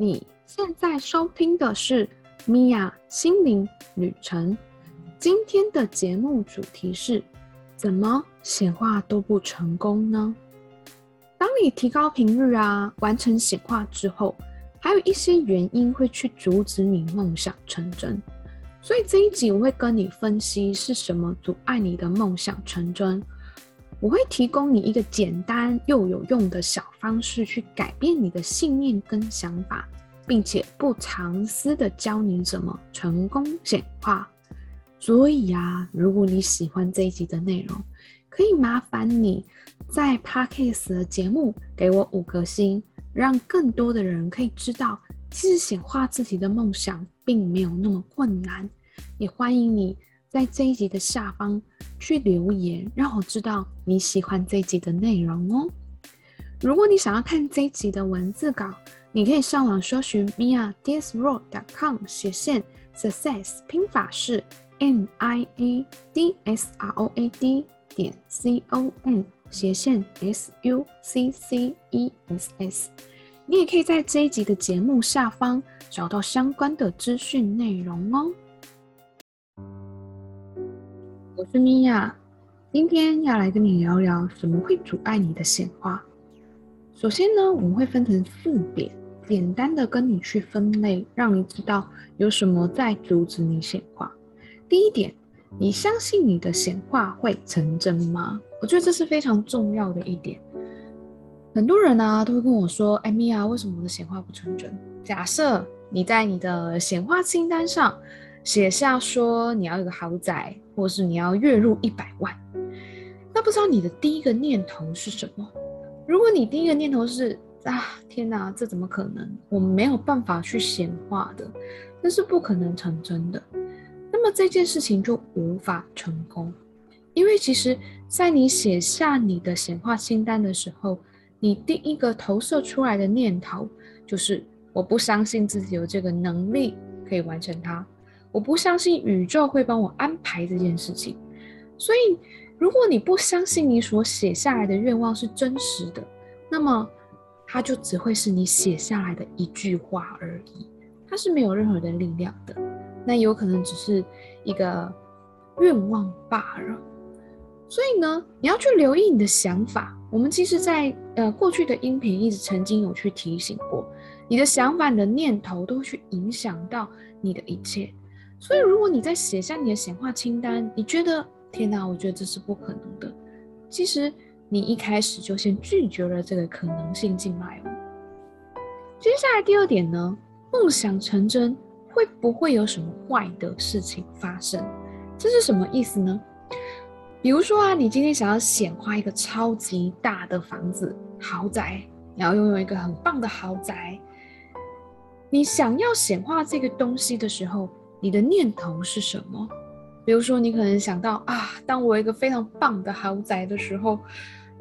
你现在收听的是米娅心灵旅程。今天的节目主题是：怎么显化都不成功呢？当你提高频率啊，完成显化之后，还有一些原因会去阻止你梦想成真。所以这一集我会跟你分析是什么阻碍你的梦想成真。我会提供你一个简单又有用的小方式，去改变你的信念跟想法，并且不藏私的教你怎么成功显化。所以呀，如果你喜欢这一集的内容，可以麻烦你在 Podcast 的节目给我五颗星，让更多的人可以知道，其实显化自己的梦想并没有那么困难。也欢迎你在这一集的下方去留言，让我知道你喜欢这一集的内容哦。如果你想要看这一集的文字稿，你可以上网搜寻 mia disroad.com 斜线 success，拼法是 m i a d s r o a d 点 c o m 斜线 s u c c e s s。你也可以在这一集的节目下方找到相关的资讯内容哦。我是米娅，今天要来跟你聊聊什么会阻碍你的显化。首先呢，我们会分成四点，简单的跟你去分类，让你知道有什么在阻止你显化。第一点，你相信你的显化会成真吗？我觉得这是非常重要的一点。很多人呢、都会跟我说：“哎，米娅，为什么我的显化不成真？”假设你在你的显化清单上。写下说你要有个豪宅，或是你要月入一百万，那不知道你的第一个念头是什么？如果你第一个念头是啊，天哪，这怎么可能？我们没有办法去显化的，那是不可能成真的。那么这件事情就无法成功，因为其实，在你写下你的显化清单的时候，你第一个投射出来的念头就是我不相信自己有这个能力可以完成它。我不相信宇宙会帮我安排这件事情，所以如果你不相信你所写下来的愿望是真实的，那么它就只会是你写下来的一句话而已，它是没有任何的力量的。那有可能只是一个愿望罢了。所以呢，你要去留意你的想法。我们其实在呃过去的音频一直曾经有去提醒过，你的想法、你的念头都会去影响到你的一切。所以，如果你在写下你的显化清单，你觉得天哪，我觉得这是不可能的。其实你一开始就先拒绝了这个可能性进来哦。接下来第二点呢，梦想成真会不会有什么坏的事情发生？这是什么意思呢？比如说啊，你今天想要显化一个超级大的房子、豪宅，你要拥有一个很棒的豪宅。你想要显化这个东西的时候，你的念头是什么？比如说，你可能想到啊，当我有一个非常棒的豪宅的时候，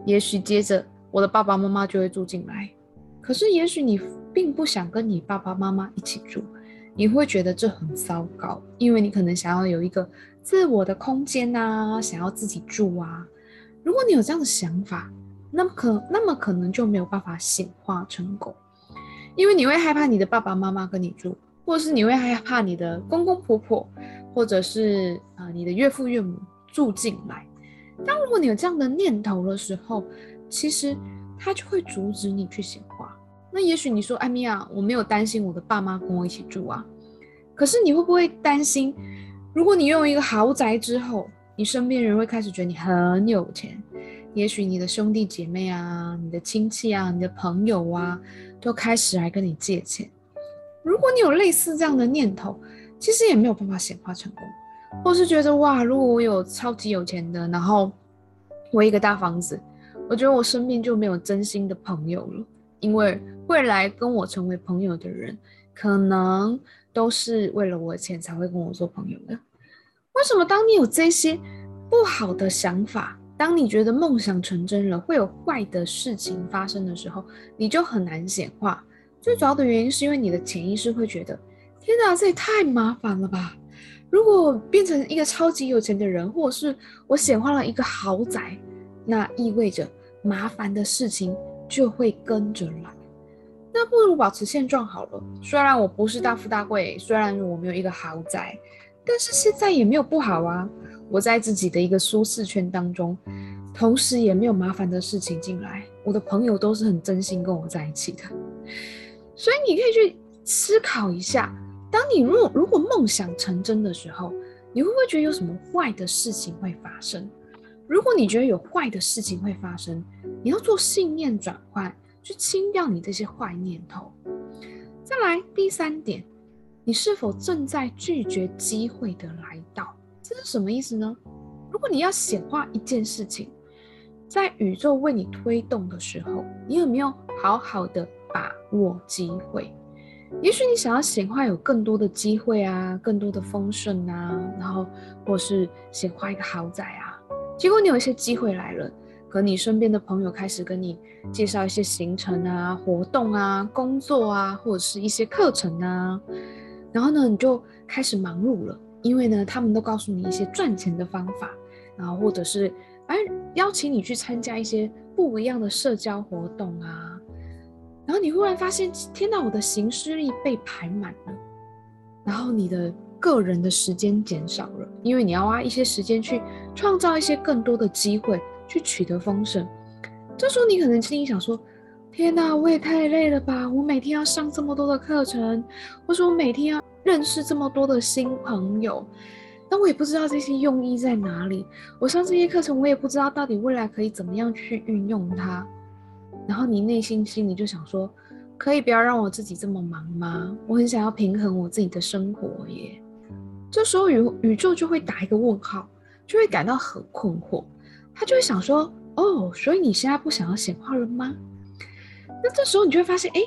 也许接着我的爸爸妈妈就会住进来。可是，也许你并不想跟你爸爸妈妈一起住，你会觉得这很糟糕，因为你可能想要有一个自我的空间啊，想要自己住啊。如果你有这样的想法，那么可那么可能就没有办法显化成功，因为你会害怕你的爸爸妈妈跟你住。或是你会害怕你的公公婆婆，或者是啊、呃、你的岳父岳母住进来。当如果你有这样的念头的时候，其实他就会阻止你去显化。那也许你说，艾米娅，我没有担心我的爸妈跟我一起住啊。可是你会不会担心，如果你拥有一个豪宅之后，你身边人会开始觉得你很有钱？也许你的兄弟姐妹啊、你的亲戚啊、你的朋友啊，都开始来跟你借钱。如果你有类似这样的念头，其实也没有办法显化成功，或是觉得哇，如果我有超级有钱的，然后我一个大房子，我觉得我身边就没有真心的朋友了，因为未来跟我成为朋友的人，可能都是为了我的钱才会跟我做朋友的。为什么当你有这些不好的想法，当你觉得梦想成真了，会有坏的事情发生的时候，你就很难显化？最主要的原因是因为你的潜意识会觉得，天哪，这也太麻烦了吧！如果变成一个超级有钱的人，或者是我显化了一个豪宅，那意味着麻烦的事情就会跟着来。那不如保持现状好了。虽然我不是大富大贵，虽然我没有一个豪宅，但是现在也没有不好啊。我在自己的一个舒适圈当中，同时也没有麻烦的事情进来。我的朋友都是很真心跟我在一起的，所以你可以去思考一下：当你若如果梦想成真的时候，你会不会觉得有什么坏的事情会发生？如果你觉得有坏的事情会发生，你要做信念转换，去清掉你这些坏念头。再来第三点，你是否正在拒绝机会的来到？这是什么意思呢？如果你要显化一件事情，在宇宙为你推动的时候，你有没有好好的把握机会？也许你想要显化有更多的机会啊，更多的丰盛啊，然后或是显化一个豪宅啊。结果你有一些机会来了，可你身边的朋友开始跟你介绍一些行程啊、活动啊、工作啊，或者是一些课程啊，然后呢，你就开始忙碌了，因为呢，他们都告诉你一些赚钱的方法，然后或者是哎邀请你去参加一些不一样的社交活动啊，然后你忽然发现，天哪，我的行事历被排满了，然后你的。个人的时间减少了，因为你要花一些时间去创造一些更多的机会，去取得丰盛。这时候你可能心里想说：“天哪，我也太累了吧！我每天要上这么多的课程，或者我每天要认识这么多的新朋友，那我也不知道这些用意在哪里。我上这些课程，我也不知道到底未来可以怎么样去运用它。”然后你内心心里就想说：“可以不要让我自己这么忙吗？我很想要平衡我自己的生活耶。”这时候宇宇宙就会打一个问号，就会感到很困惑，他就会想说：“哦，所以你现在不想要显化了吗？”那这时候你就会发现，哎，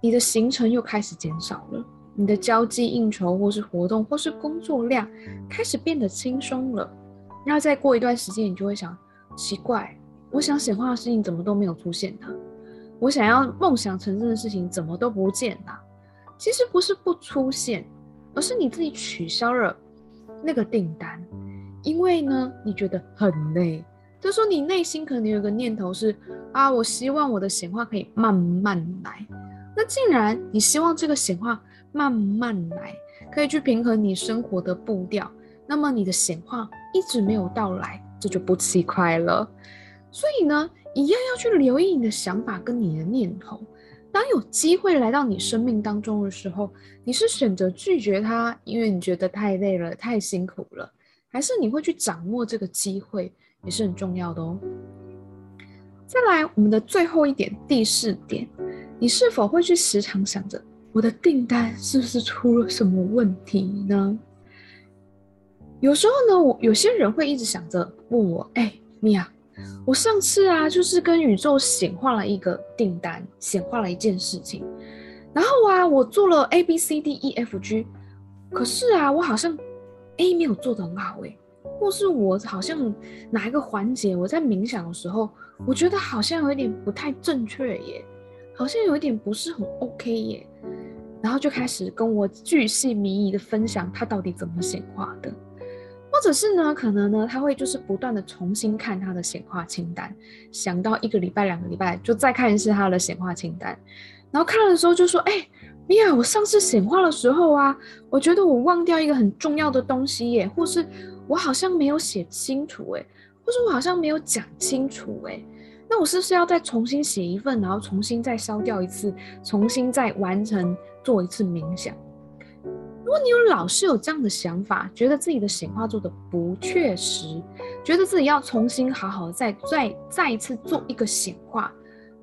你的行程又开始减少了，你的交际应酬或是活动或是工作量开始变得轻松了。然后再过一段时间，你就会想：奇怪，我想显化的事情怎么都没有出现呢？我想要梦想成真的事情怎么都不见了？其实不是不出现。而是你自己取消了那个订单，因为呢，你觉得很累。就说你内心可能有个念头是啊，我希望我的显化可以慢慢来。那既然你希望这个显化慢慢来，可以去平衡你生活的步调，那么你的显化一直没有到来，这就不奇怪了。所以呢，一样要去留意你的想法跟你的念头。当有机会来到你生命当中的时候，你是选择拒绝它，因为你觉得太累了、太辛苦了，还是你会去掌握这个机会，也是很重要的哦。再来，我们的最后一点，第四点，你是否会去时常想着我的订单是不是出了什么问题呢？有时候呢，我有些人会一直想着问我，哎，米娅。我上次啊，就是跟宇宙显化了一个订单，显化了一件事情，然后啊，我做了 A B C D E F G，可是啊，我好像 A 没有做得很好诶，或是我好像哪一个环节我在冥想的时候，我觉得好像有一点不太正确耶，好像有一点不是很 OK 耶，然后就开始跟我巨细靡遗的分享他到底怎么显化的。或者是呢，可能呢，他会就是不断的重新看他的显化清单，想到一个礼拜、两个礼拜，就再看一次他的显化清单，然后看的时候就说：“哎，米娅，我上次显化的时候啊，我觉得我忘掉一个很重要的东西耶，或是我好像没有写清楚哎，或是我好像没有讲清楚哎，那我是不是要再重新写一份，然后重新再烧掉一次，重新再完成做一次冥想？”如果你有老是有这样的想法，觉得自己的显化做的不确实，觉得自己要重新好好的再再再一次做一个显化，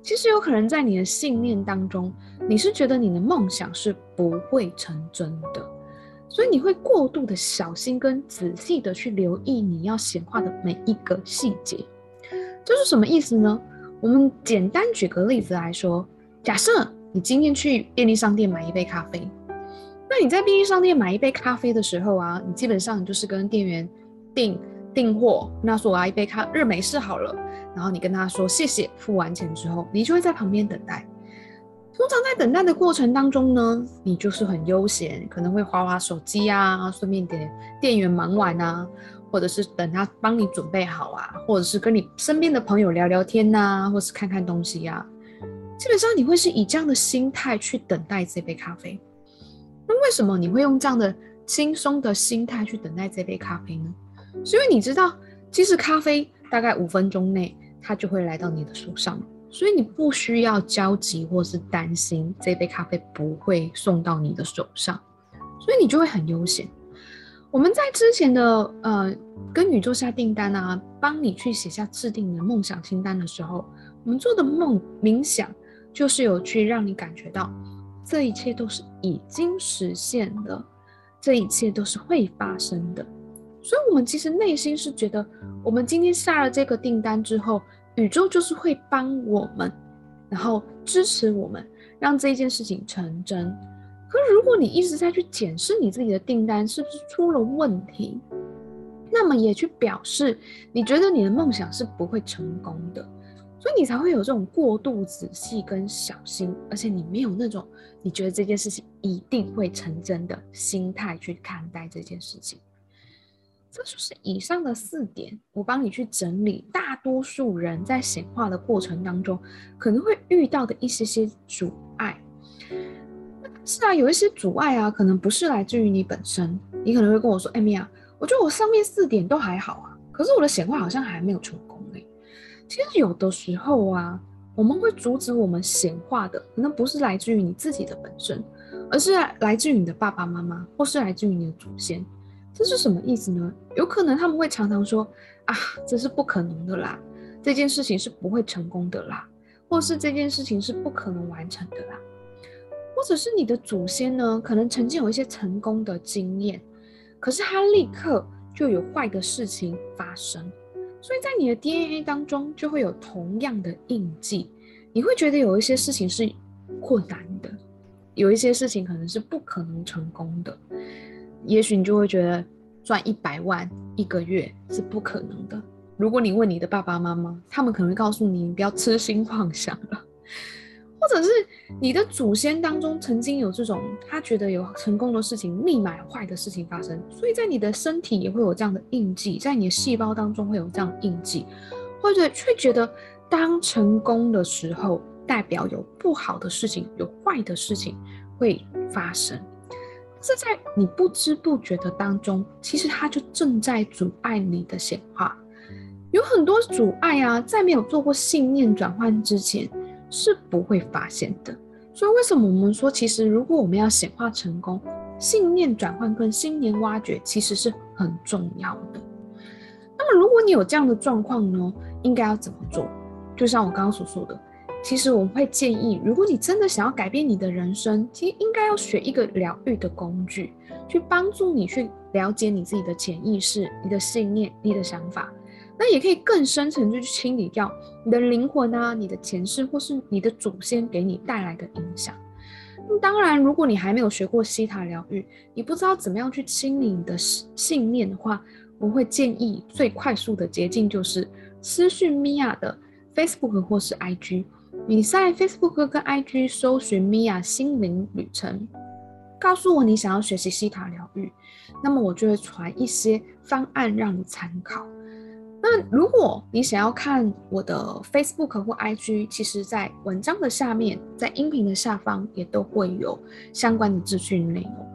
其实有可能在你的信念当中，你是觉得你的梦想是不会成真的，所以你会过度的小心跟仔细的去留意你要显化的每一个细节。这是什么意思呢？我们简单举个例子来说，假设你今天去便利商店买一杯咖啡。那你在便利商店买一杯咖啡的时候啊，你基本上你就是跟店员订订货，那说我要一杯咖热美式好了，然后你跟他说谢谢，付完钱之后，你就会在旁边等待。通常在等待的过程当中呢，你就是很悠闲，可能会划划手机啊，顺便给店员忙完啊，或者是等他帮你准备好啊，或者是跟你身边的朋友聊聊天呐、或是看看东西呀、基本上你会是以这样的心态去等待这杯咖啡。为什么你会用这样的轻松的心态去等待这杯咖啡呢？是因为你知道，其实咖啡大概五分钟内它就会来到你的手上，所以你不需要焦急或是担心这杯咖啡不会送到你的手上，所以你就会很悠闲。我们在之前的呃跟宇宙下订单啊，帮你去写下制定的梦想清单的时候，我们做的梦冥想就是有去让你感觉到这一切都是已经实现的，这一切都是会发生的。所以，我们其实内心是觉得，我们今天下了这个订单之后，宇宙就是会帮我们，然后支持我们，让这一件事情成真。可，如果你一直在去检视你自己的订单是不是出了问题，那么也去表示你觉得你的梦想是不会成功的，所以你才会有这种过度仔细跟小心，而且你没有那种你觉得这件事情一定会成真的心态去看待这件事情。这就是以上的四点，我帮你去整理大多数人在显化的过程当中可能会遇到的一些些阻碍。是啊，有一些阻碍啊，可能不是来自于你本身。你可能会跟我说：“哎，米娅，我觉得我上面四点都还好啊，可是我的显化好像还没有成功。”其实有的时候啊，我们会阻止我们显化的，可能不是来自于你自己的本身，而是来自于你的爸爸妈妈，或是来自于你的祖先。这是什么意思呢？有可能他们会常常说：“啊，这是不可能的啦，这件事情是不会成功的啦，或是这件事情是不可能完成的啦。”或者是你的祖先呢，可能曾经有一些成功的经验，可是他立刻就有坏的事情发生，所以在你的 DNA 当中就会有同样的印记。你会觉得有一些事情是困难的，有一些事情可能是不可能成功的。也许你就会觉得赚一百万一个月是不可能的。如果你问你的爸爸妈妈，他们可能会告诉你，你不要痴心妄想了。或者是你的祖先当中曾经有这种，他觉得有成功的事情，立马坏的事情发生，所以在你的身体也会有这样的印记，在你的细胞当中会有这样印记，或者却觉得当成功的时候，代表有不好的事情，有坏的事情会发生，这在你不知不觉的当中，其实它就正在阻碍你的显化，有很多阻碍啊，在没有做过信念转换之前。是不会发现的，所以为什么我们说，其实如果我们要显化成功，信念转换跟信念挖掘其实是很重要的。那么如果你有这样的状况呢，应该要怎么做？就像我刚刚所说的，其实我们会建议，如果你真的想要改变你的人生，其实应该要学一个疗愈的工具，去帮助你去了解你自己的潜意识、你的信念、你的想法。那也可以更深层就去清理掉你的灵魂啊，你的前世或是你的祖先给你带来的影响。那当然，如果你还没有学过西塔疗愈，你不知道怎么样去清理你的信念的话，我会建议最快速的捷径就是私讯米娅的 Facebook 或是 IG。你在 Facebook 跟 IG 搜寻米娅心灵旅程，告诉我你想要学习西塔疗愈，那么我就会传一些方案让你参考。如果你想要看我的 Facebook 或 IG，其实在文章的下面，在音频的下方也都会有相关的资讯内容。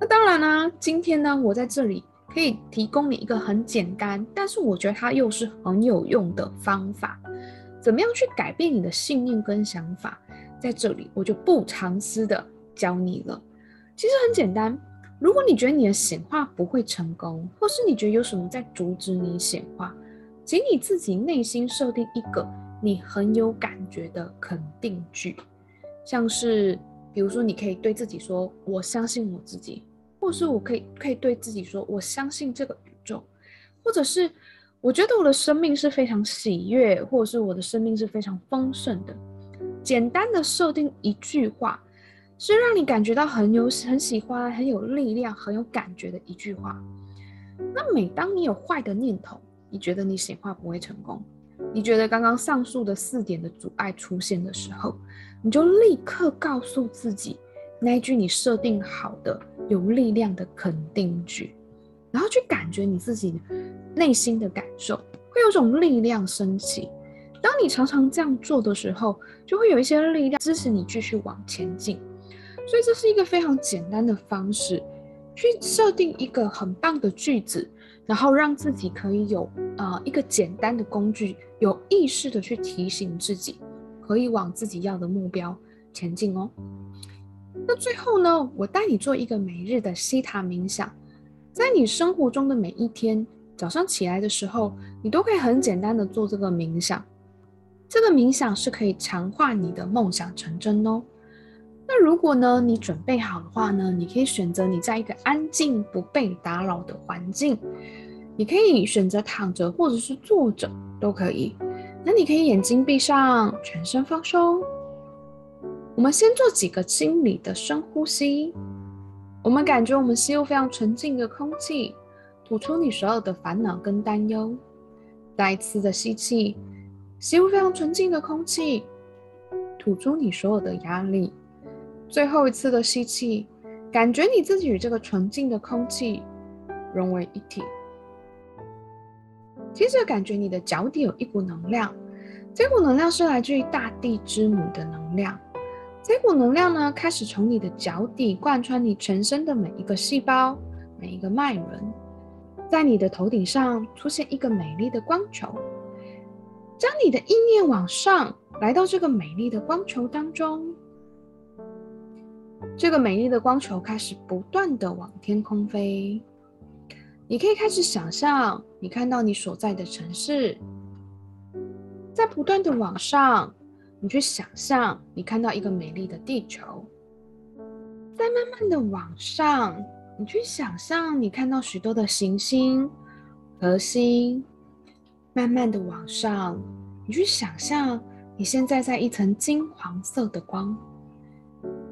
那当然呢，今天呢，我在这里可以提供你一个很简单，但是我觉得它又是很有用的方法，怎么样去改变你的信念跟想法，在这里我就不藏私的教你了。其实很简单，如果你觉得你的显化不会成功，或是你觉得有什么在阻止你显化，请你自己内心设定一个你很有感觉的肯定句，像是比如说，你可以对自己说：“我相信我自己。”或是我可以可以对自己说：“我相信这个宇宙。”或者是我觉得我的生命是非常喜悦，或者是我的生命是非常丰盛的。简单的设定一句话，是让你感觉到很有很喜欢、很有力量、很有感觉的一句话。那每当你有坏的念头，你觉得你显化不会成功？你觉得刚刚上述的四点的阻碍出现的时候，你就立刻告诉自己那一句你设定好的有力量的肯定句，然后去感觉你自己内心的感受，会有种力量升起。当你常常这样做的时候，就会有一些力量支持你继续往前进。所以这是一个非常简单的方式，去设定一个很棒的句子，然后让自己可以有呃一个简单的工具，有意识的去提醒自己，可以往自己要的目标前进哦。那最后呢，我带你做一个每日的西塔冥想，在你生活中的每一天早上起来的时候，你都可以很简单的做这个冥想。这个冥想是可以强化你的梦想成真哦。那如果呢，你准备好的话呢，你可以选择你在一个安静不被打扰的环境，你可以选择躺着或者是坐着都可以。那你可以眼睛闭上，全身放松。我们先做几个清理的深呼吸，我们感觉我们吸入非常纯净的空气，吐出你所有的烦恼跟担忧。再一次的吸气，吸入非常纯净的空气，吐出你所有的压力。最后一次的吸气，感觉你自己与这个纯净的空气融为一体。接着感觉你的脚底有一股能量，这股能量是来自于大地之母的能量。这股能量呢，开始从你的脚底贯穿你全身的每一个细胞、每一个脉轮，在你的头顶上出现一个美丽的光球，将你的意念往上，来到这个美丽的光球当中。这个美丽的光球开始不断的往天空飞，你可以开始想象，你看到你所在的城市，在不断的往上，你去想象，你看到一个美丽的地球，在慢慢的往上，你去想象，你看到许多的行星、恒星，慢慢的往上，你去想象，你现在在一层金黄色的光。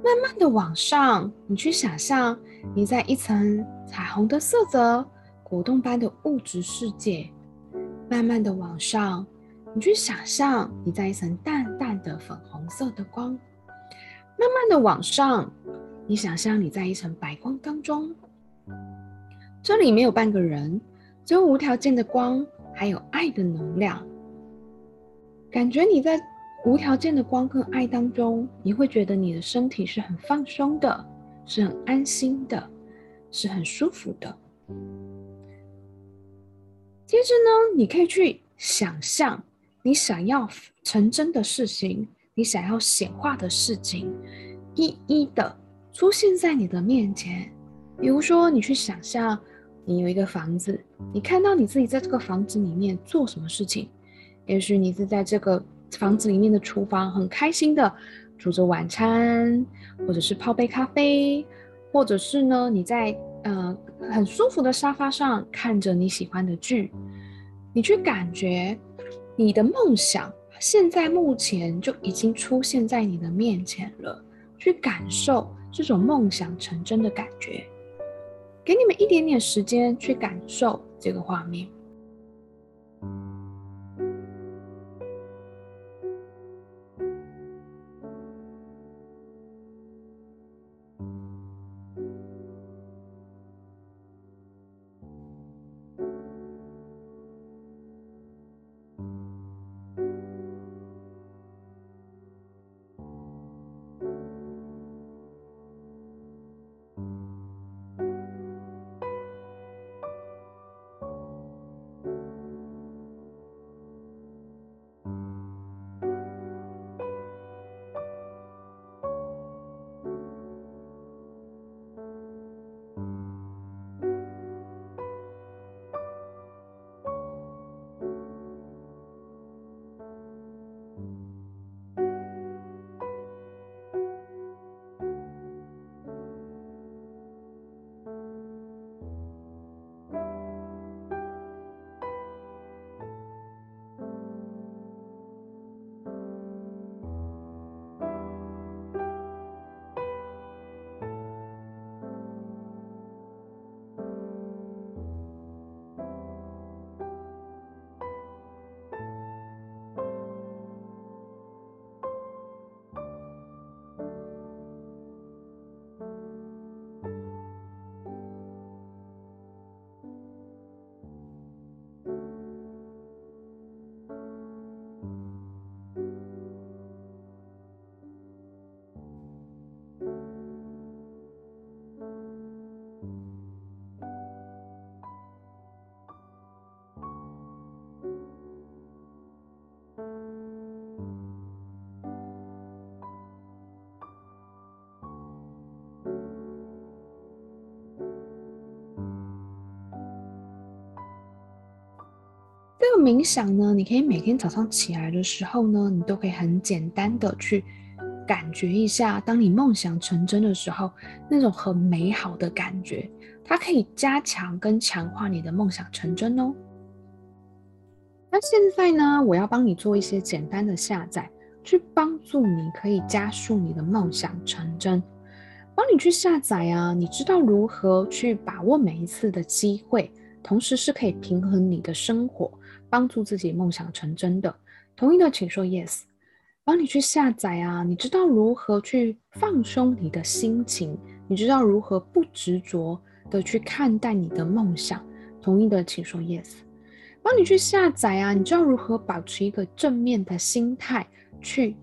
慢慢的往上，你去想象你在一层彩虹的色泽、果冻般的物质世界。慢慢的往上，你去想象你在一层淡淡的粉红色的光。慢慢的往上，你想象你在一层白光当中。这里没有半个人，只有无条件的光，还有爱的能量。感觉你在。无条件的光跟爱当中，你会觉得你的身体是很放松的，是很安心的，是很舒服的。接着呢，你可以去想象你想要成真的事情，你想要显化的事情，一一的出现在你的面前。比如说，你去想象你有一个房子，你看到你自己在这个房子里面做什么事情，也许你是在这个。房子里面的厨房很开心的煮着晚餐，或者是泡杯咖啡，或者是呢，你在呃很舒服的沙发上看着你喜欢的剧，你去感觉你的梦想现在目前就已经出现在你的面前了，去感受这种梦想成真的感觉，给你们一点点时间去感受这个画面。冥想呢，你可以每天早上起来的时候呢，你都可以很简单的去感觉一下，当你梦想成真的时候，那种很美好的感觉，它可以加强跟强化你的梦想成真哦。那现在呢，我要帮你做一些简单的下载，去帮助你可以加速你的梦想成真。帮你去下载啊，你知道如何去把握每一次的机会，同时是可以平衡你的生活。帮助自己梦想成真的，同意的请说 yes。帮你去下载啊，你知道如何去放松你的心情，你知道如何不执着的去看待你的梦想，同意的请说 yes。帮你去下载啊，你知道如何保持一个正面的心态去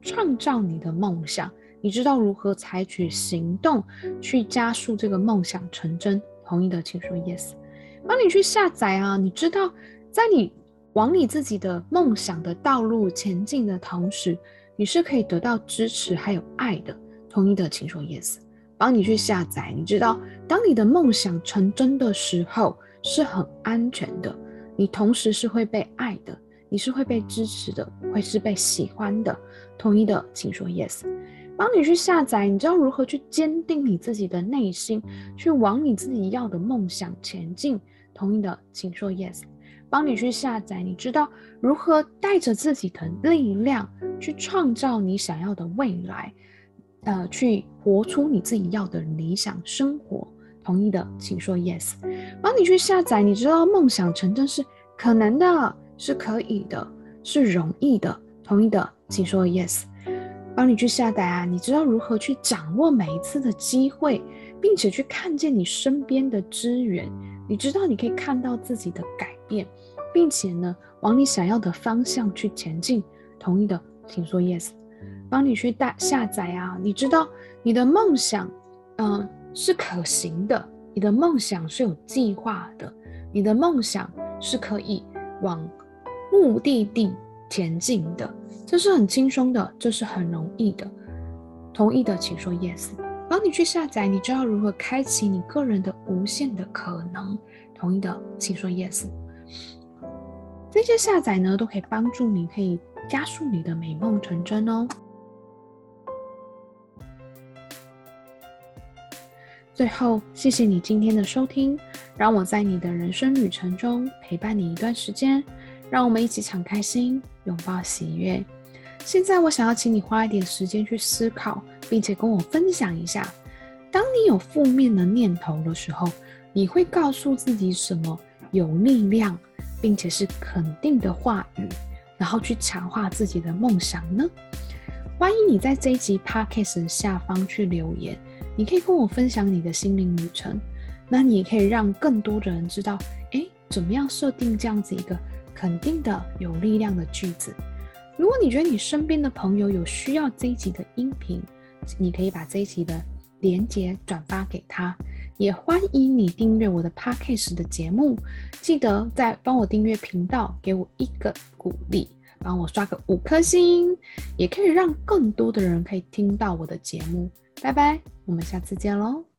创造你的梦想，你知道如何采取行动去加速这个梦想成真，同意的请说 yes。帮你去下载啊，你知道。在你往你自己的梦想的道路前进的同时，你是可以得到支持还有爱的。同意的，请说 yes。帮你去下载，你知道，当你的梦想成真的时候，是很安全的。你同时是会被爱的，你是会被支持的，会是被喜欢的。同意的，请说 yes。帮你去下载，你知道如何去坚定你自己的内心，去往你自己要的梦想前进。同意的，请说 yes。帮你去下载，你知道如何带着自己的力量去创造你想要的未来，呃，去活出你自己要的理想生活。同意的，请说 yes。帮你去下载，你知道梦想成真是可能的，是可以的，是容易的。同意的，请说 yes。帮你去下载啊，你知道如何去掌握每一次的机会，并且去看见你身边的资源。你知道你可以看到自己的改变。并且呢，往你想要的方向去前进。同意的，请说 yes。帮你去大下载啊，你知道你的梦想，嗯、呃，是可行的。你的梦想是有计划的，你的梦想是可以往目的地前进的。这是很轻松的，这是很容易的。同意的，请说 yes。帮你去下载，你知道如何开启你个人的无限的可能。同意的，请说 yes。这些下载呢，都可以帮助你，可以加速你的美梦成真哦。最后，谢谢你今天的收听，让我在你的人生旅程中陪伴你一段时间，让我们一起敞开心，拥抱喜悦。现在，我想要请你花一点时间去思考，并且跟我分享一下，当你有负面的念头的时候，你会告诉自己什么有力量，并且是肯定的话语，然后去强化自己的梦想呢？欢迎你在这一集 Podcast 下方去留言，你可以跟我分享你的心灵旅程。那你也可以让更多的人知道，诶，怎么样设定这样子一个肯定的、有力量的句子。如果你觉得你身边的朋友有需要这一集的音频，你可以把这一集的连接转发给他。也欢迎你订阅我的 Podcast 的节目，记得再帮我订阅频道，给我一个鼓励，帮我刷个五颗星，也可以让更多的人可以听到我的节目。拜拜，我们下次见喽。